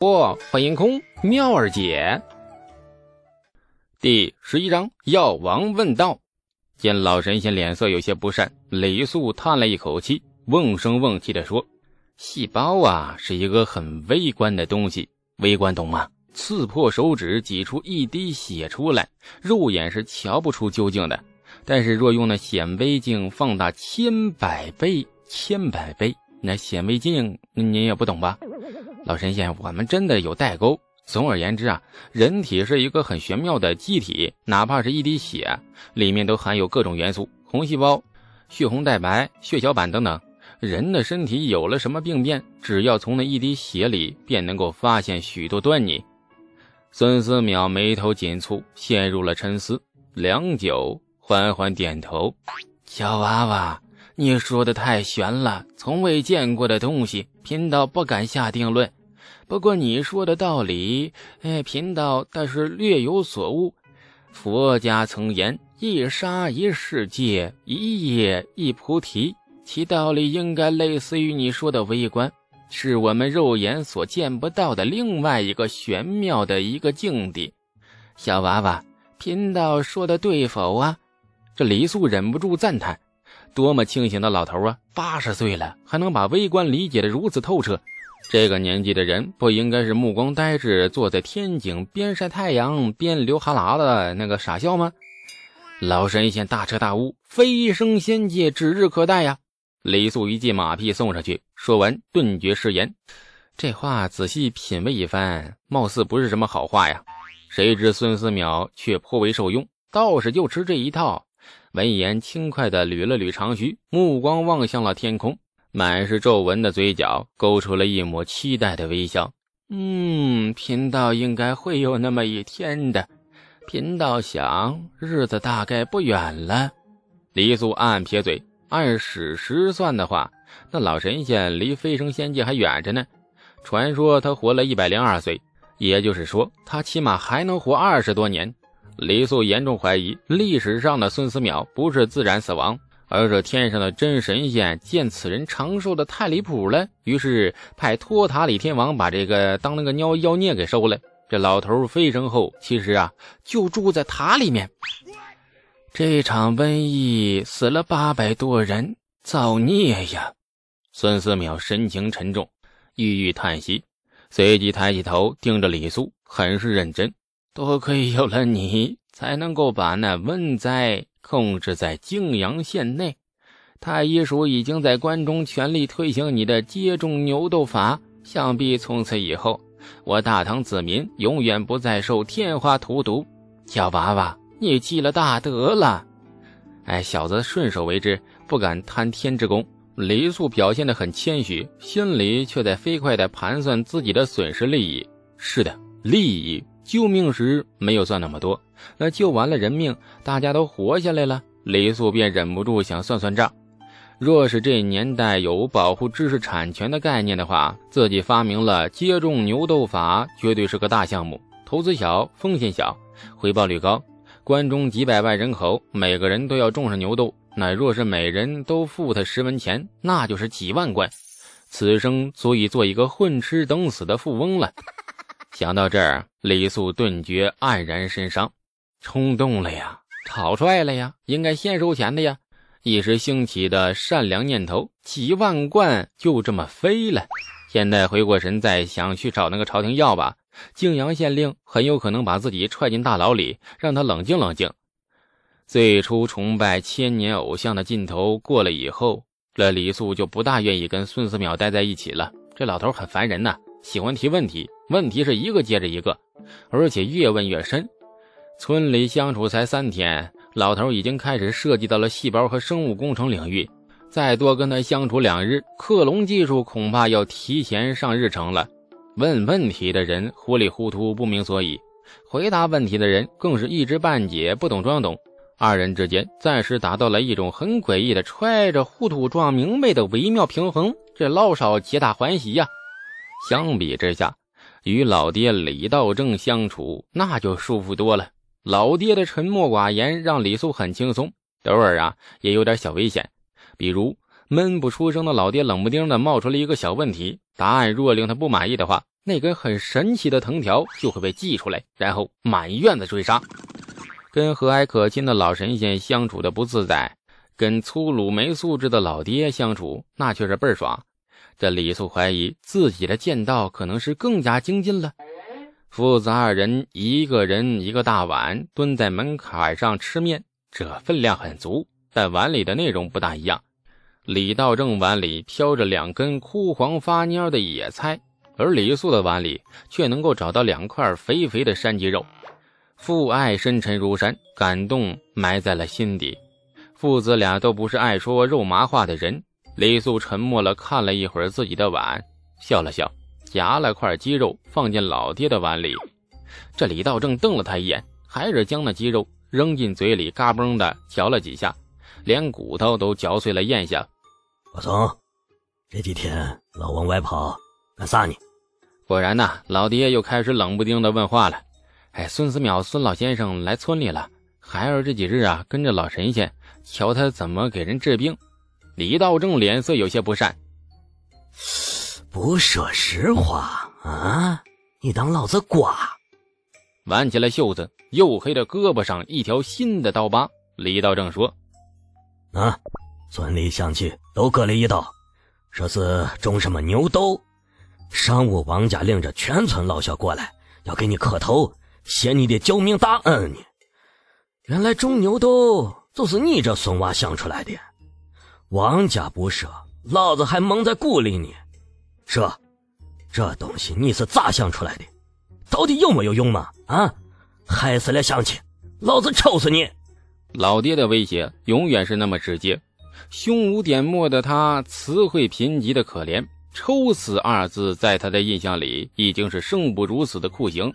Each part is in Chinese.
不，欢迎空妙儿姐。第十一章，药王问道。见老神仙脸色有些不善，李素叹了一口气，瓮声瓮气的说：“细胞啊，是一个很微观的东西，微观懂吗？刺破手指，挤出一滴血出来，肉眼是瞧不出究竟的。但是若用那显微镜放大千百倍，千百倍，那显微镜您也不懂吧？”老神仙，我们真的有代沟。总而言之啊，人体是一个很玄妙的机体，哪怕是一滴血，里面都含有各种元素：红细胞、血红蛋白、血小板等等。人的身体有了什么病变，只要从那一滴血里，便能够发现许多端倪。孙思邈眉头紧蹙，陷入了沉思，良久，缓缓点头：“小娃娃。”你说的太玄了，从未见过的东西，贫道不敢下定论。不过你说的道理，哎，贫道倒是略有所悟。佛家曾言：“一沙一世界，一叶一菩提。”其道理应该类似于你说的微观，是我们肉眼所见不到的另外一个玄妙的一个境地。小娃娃，贫道说的对否啊？这李素忍不住赞叹。多么清醒的老头啊！八十岁了，还能把微观理解的如此透彻。这个年纪的人，不应该是目光呆滞，坐在天井边晒太阳边流哈喇的那个傻笑吗？老神仙大彻大悟，飞升仙界指日可待呀！李素一记马屁送上去，说完顿觉失言。这话仔细品味一番，貌似不是什么好话呀。谁知孙思邈却颇为受用，道士就吃这一套。闻言，轻快地捋了捋长须，目光望向了天空，满是皱纹的嘴角勾出了一抹期待的微笑。嗯，贫道应该会有那么一天的。贫道想，日子大概不远了。李素暗暗撇嘴，按史实算的话，那老神仙离飞升仙界还远着呢。传说他活了一百零二岁，也就是说，他起码还能活二十多年。李素严重怀疑，历史上的孙思邈不是自然死亡，而是天上的真神仙见此人长寿的太离谱了，于是派托塔李天王把这个当那个妖妖孽给收了。这老头飞升后，其实啊就住在塔里面。这场瘟疫死了八百多人，造孽呀！孙思邈神情沉重，郁郁叹息，随即抬起头盯着李素，很是认真。多亏有了你，才能够把那瘟灾控制在泾阳县内。太医署已经在关中全力推行你的接种牛痘法，想必从此以后，我大唐子民永远不再受天花荼毒。小娃娃，你积了大德了。哎，小子顺手为之，不敢贪天之功。李素表现得很谦虚，心里却在飞快地盘算自己的损失利益。是的，利益。救命时没有算那么多，那救完了人命，大家都活下来了，李素便忍不住想算算账。若是这年代有保护知识产权的概念的话，自己发明了接种牛痘法，绝对是个大项目，投资小，风险小，回报率高。关中几百万人口，每个人都要种上牛痘，那若是每人都付他十文钱，那就是几万贯，此生足以做一个混吃等死的富翁了。想到这儿，李素顿觉黯然神伤，冲动了呀，草率了呀，应该先收钱的呀。一时兴起的善良念头，几万贯就这么飞了。现在回过神再想去找那个朝廷要吧，泾阳县令很有可能把自己踹进大牢里，让他冷静冷静。最初崇拜千年偶像的劲头过了以后，这李素就不大愿意跟孙思邈待在一起了。这老头很烦人呐。喜欢提问题，问题是一个接着一个，而且越问越深。村里相处才三天，老头已经开始涉及到了细胞和生物工程领域。再多跟他相处两日，克隆技术恐怕要提前上日程了。问问题的人糊里糊涂不明所以，回答问题的人更是一知半解不懂装懂。二人之间暂时达到了一种很诡异的揣着糊涂装明白的微妙平衡，这老少皆大欢喜呀。相比之下，与老爹李道正相处那就舒服多了。老爹的沉默寡言让李素很轻松，偶尔啊也有点小危险，比如闷不出声的老爹冷不丁的冒出了一个小问题，答案若令他不满意的话，那根很神奇的藤条就会被祭出来，然后满院子追杀。跟和蔼可亲的老神仙相处的不自在，跟粗鲁没素质的老爹相处那却是倍儿爽。这李素怀疑自己的剑道可能是更加精进了。父子二人一个人一个大碗蹲在门槛上吃面，这分量很足，但碗里的内容不大一样。李道正碗里飘着两根枯黄发蔫的野菜，而李素的碗里却能够找到两块肥肥的山鸡肉。父爱深沉如山，感动埋在了心底。父子俩都不是爱说肉麻话的人。李素沉默了，看了一会儿自己的碗，笑了笑。夹了块鸡肉放进老爹的碗里，这李道正瞪了他一眼，还是将那鸡肉扔进嘴里，嘎嘣的嚼了几下，连骨头都嚼碎了咽下。老宋，这几天老往外跑干啥呢？果然呐，老爹又开始冷不丁的问话了。哎，孙思邈孙老先生来村里了，孩儿这几日啊跟着老神仙，瞧他怎么给人治病。李道正脸色有些不善。不说实话啊！你当老子瓜？挽起了袖子，黝黑的胳膊上一条新的刀疤。李道正说：“啊，村里乡亲都割了一刀，说是种什么牛痘。上午王家领着全村老小过来，要给你磕头，谢你的救命大恩呢。原来种牛痘就是你这孙娃想出来的。王家不赦，老子还蒙在鼓里呢。”这，这东西你是咋想出来的？到底有没有用吗？啊，害死了乡亲，老子抽死你！老爹的威胁永远是那么直接，胸无点墨的他，词汇贫瘠的可怜。抽死二字在他的印象里已经是生不如死的酷刑。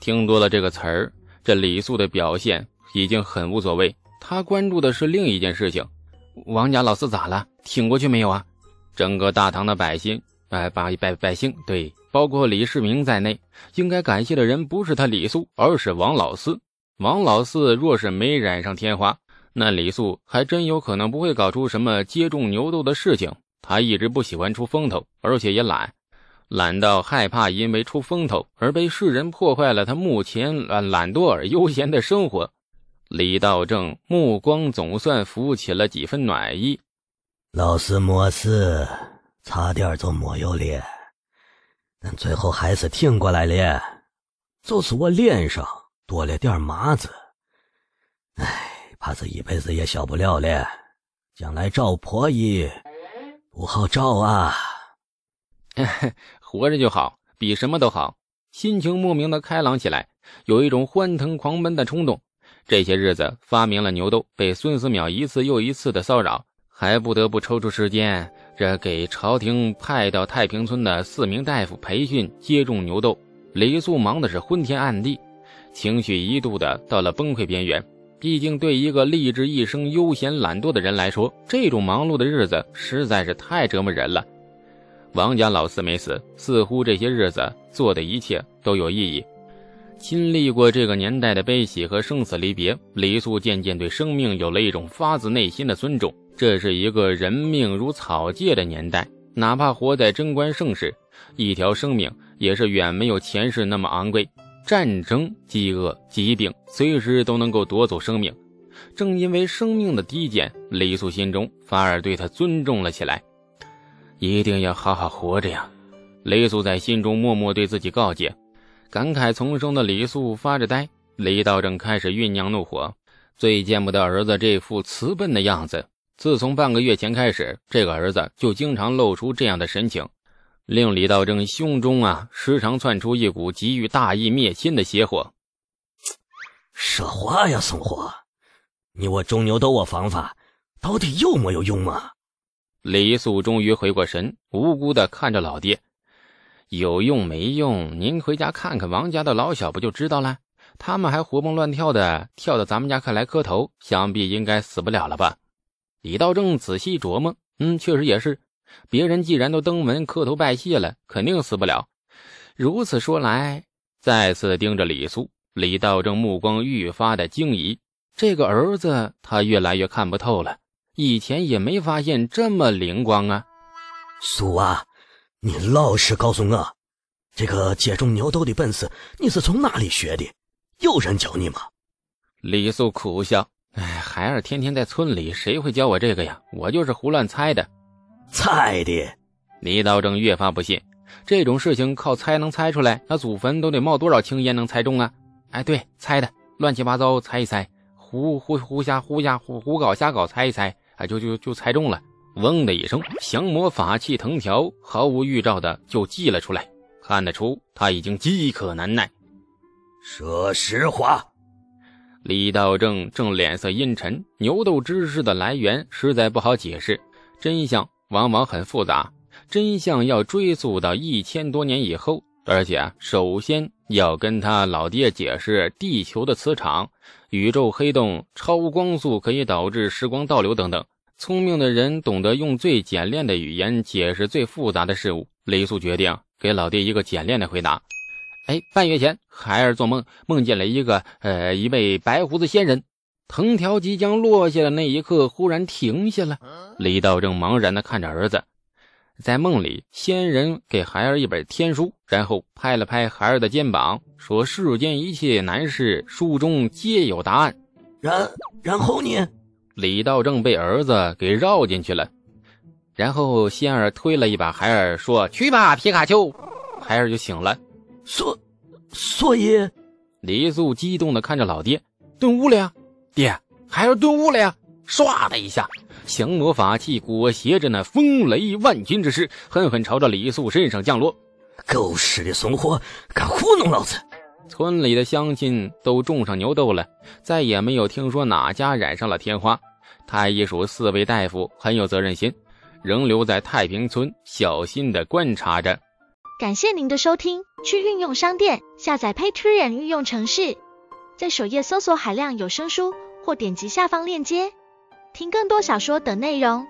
听多了这个词儿，这李素的表现已经很无所谓。他关注的是另一件事情：王家老四咋了？挺过去没有啊？整个大唐的百姓。百百百百姓，对，包括李世民在内，应该感谢的人不是他李素，而是王老四。王老四若是没染上天花，那李素还真有可能不会搞出什么接种牛痘的事情。他一直不喜欢出风头，而且也懒，懒到害怕因为出风头而被世人破坏了他目前懒懒惰而悠闲的生活。李道正目光总算浮起了几分暖意，老四莫事。差点就没有了，但最后还是挺过来了。就是我脸上多了点麻子，哎，怕是一辈子也消不了了。将来找婆姨不好找啊。活着就好，比什么都好。心情莫名的开朗起来，有一种欢腾狂奔的冲动。这些日子发明了牛痘，被孙思邈一次又一次的骚扰，还不得不抽出时间。这给朝廷派到太平村的四名大夫培训接种牛痘，李素忙的是昏天暗地，情绪一度的到了崩溃边缘。毕竟对一个立志一生悠闲懒惰的人来说，这种忙碌的日子实在是太折磨人了。王家老四没死，似乎这些日子做的一切都有意义。经历过这个年代的悲喜和生死离别，李素渐渐对生命有了一种发自内心的尊重。这是一个人命如草芥的年代，哪怕活在贞观盛世，一条生命也是远没有前世那么昂贵。战争、饥饿、疾病，随时都能够夺走生命。正因为生命的低贱，李素心中反而对他尊重了起来。一定要好好活着呀！李素在心中默默对自己告诫。感慨丛生的李素发着呆，李道正开始酝酿怒火，最见不得儿子这副慈笨的样子。自从半个月前开始，这个儿子就经常露出这样的神情，令李道正胸中啊时常窜出一股急于大义灭亲的邪火。说话呀，宋火！你我中牛斗我方法到底有没有用啊？李素终于回过神，无辜的看着老爹：“有用没用？您回家看看王家的老小不就知道了？他们还活蹦乱跳的跳到咱们家看来磕头，想必应该死不了了吧？”李道正仔细琢磨，嗯，确实也是。别人既然都登门磕头拜谢了，肯定死不了。如此说来，再次盯着李苏，李道正目光愈发的惊疑。这个儿子，他越来越看不透了。以前也没发现这么灵光啊！苏啊，你老实告诉我，这个接种牛痘的本事，你是从哪里学的？有人教你吗？李素苦笑：“哎，孩儿天天在村里，谁会教我这个呀？我就是胡乱猜的。”猜的？李道正越发不信，这种事情靠猜能猜出来？那祖坟都得冒多少青烟能猜中啊？哎，对，猜的，乱七八糟猜一猜，胡胡胡瞎胡瞎胡胡搞瞎搞猜一猜，啊，就就就猜中了。嗡的一声，降魔法器藤条毫无预兆的就祭了出来。看得出他已经饥渴难耐。说实话，李道正正脸色阴沉。牛斗之事的来源实在不好解释，真相往往很复杂，真相要追溯到一千多年以后，而且首先要跟他老爹解释地球的磁场、宇宙黑洞、超光速可以导致时光倒流等等。聪明的人懂得用最简练的语言解释最复杂的事物。雷素决定。给老爹一个简练的回答。哎，半月前，孩儿做梦梦见了一个呃一位白胡子仙人。藤条即将落下的那一刻，忽然停下了。李道正茫然地看着儿子，在梦里，仙人给孩儿一本天书，然后拍了拍孩儿的肩膀，说：“世间一切难事，书中皆有答案。”然然后呢？李道正被儿子给绕进去了。然后仙儿推了一把孩儿，说：“去吧，皮卡丘。”孩儿就醒了。所所以，李素激动的看着老爹，顿悟了呀！爹，孩儿顿悟了呀！唰的一下，降魔法器裹挟着那风雷万钧之势，狠狠朝着李素身上降落。狗屎的怂货，敢糊弄老子！村里的乡亲都种上牛痘了，再也没有听说哪家染上了天花。太医署四位大夫很有责任心。仍留在太平村，小心的观察着。感谢您的收听，去运用商店下载 Patreon 运用城市，在首页搜索海量有声书，或点击下方链接听更多小说等内容。